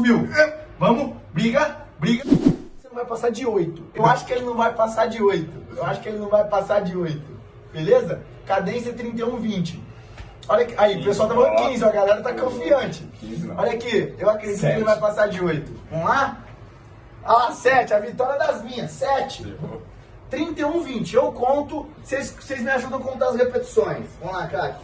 Subiu. Vamos, briga, briga. Você não vai passar de 8. Eu acho que ele não vai passar de 8. Eu acho que ele não vai passar de 8. Beleza? Cadência 31, 20. Olha aqui, aí, o pessoal tá falando 15, ó, a galera tá confiante. 15 não. Olha aqui, eu acredito que ele vai passar de 8. Vamos lá? Ah lá, 7, a vitória das minhas, 7. Errou. 31, 20. Eu conto, vocês vocês me ajudam a contar as repetições. Vamos lá, craque.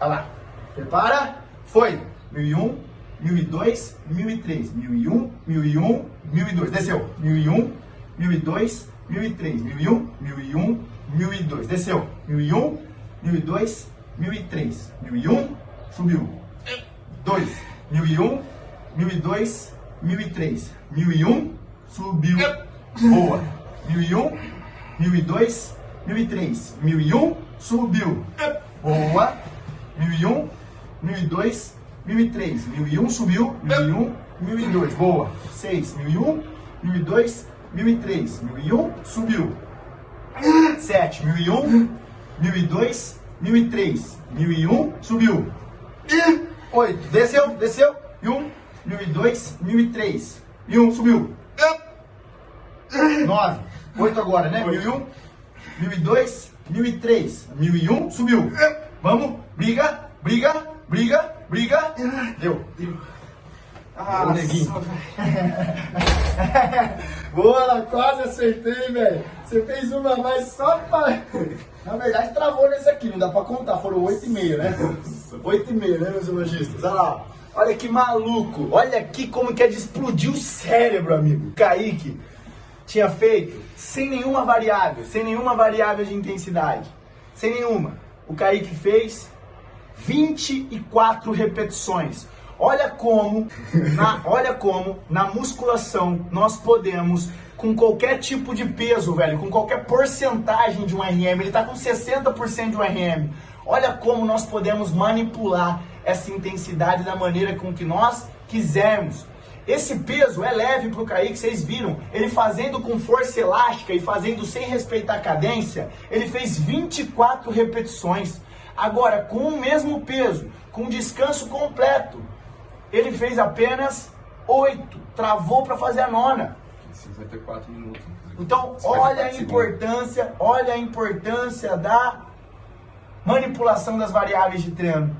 Olha lá. Prepara. Foi. 1001, 1002, 1003. 1001, 1001, 1002. Desceu. 1001, 1002, 1003. 1001, 1001, 1002. Desceu. 1001, 1002, 1003. 1001, subiu. 2, 1001, 1002, 1003. 1001, subiu. Boa. 1001, 1002, 1003. 1001, subiu. Boa. 1001, 1002, 1003. 1001, subiu. 1001, 1002. Boa. 6, 1001, 1002, 1003. 1001, subiu. 7, 1001, 1002, 1003. 1001, subiu. 8. Desceu, desceu. 1, 1002, 1003. 1, subiu. 9. 8 agora, né? 1001, 1002, 1003. 1001, subiu. Vamos, briga, briga, briga, briga. Deu. Ah, Ô, neguinho. Boa, ela quase acertei, velho. Você fez uma mais só pra. Na verdade, travou nesse aqui, não dá pra contar. Foram 8,5, né? 8,5, né, meus lojistas? Olha lá. Olha que maluco. Olha aqui como que é de explodir o cérebro, amigo. Kaique tinha feito sem nenhuma variável, sem nenhuma variável de intensidade. Sem nenhuma. O Kaique fez 24 repetições. Olha como, na, olha como na musculação nós podemos, com qualquer tipo de peso, velho, com qualquer porcentagem de um RM, ele tá com 60% de um RM. Olha como nós podemos manipular essa intensidade da maneira com que nós quisermos. Esse peso é leve pro Kaique, vocês viram. Ele fazendo com força elástica e fazendo sem respeitar a cadência, ele fez 24 repetições. Agora, com o mesmo peso, com descanso completo, ele fez apenas 8. Travou para fazer a nona. 54 minutos. Então, 54 olha a segundos. importância, olha a importância da manipulação das variáveis de treino.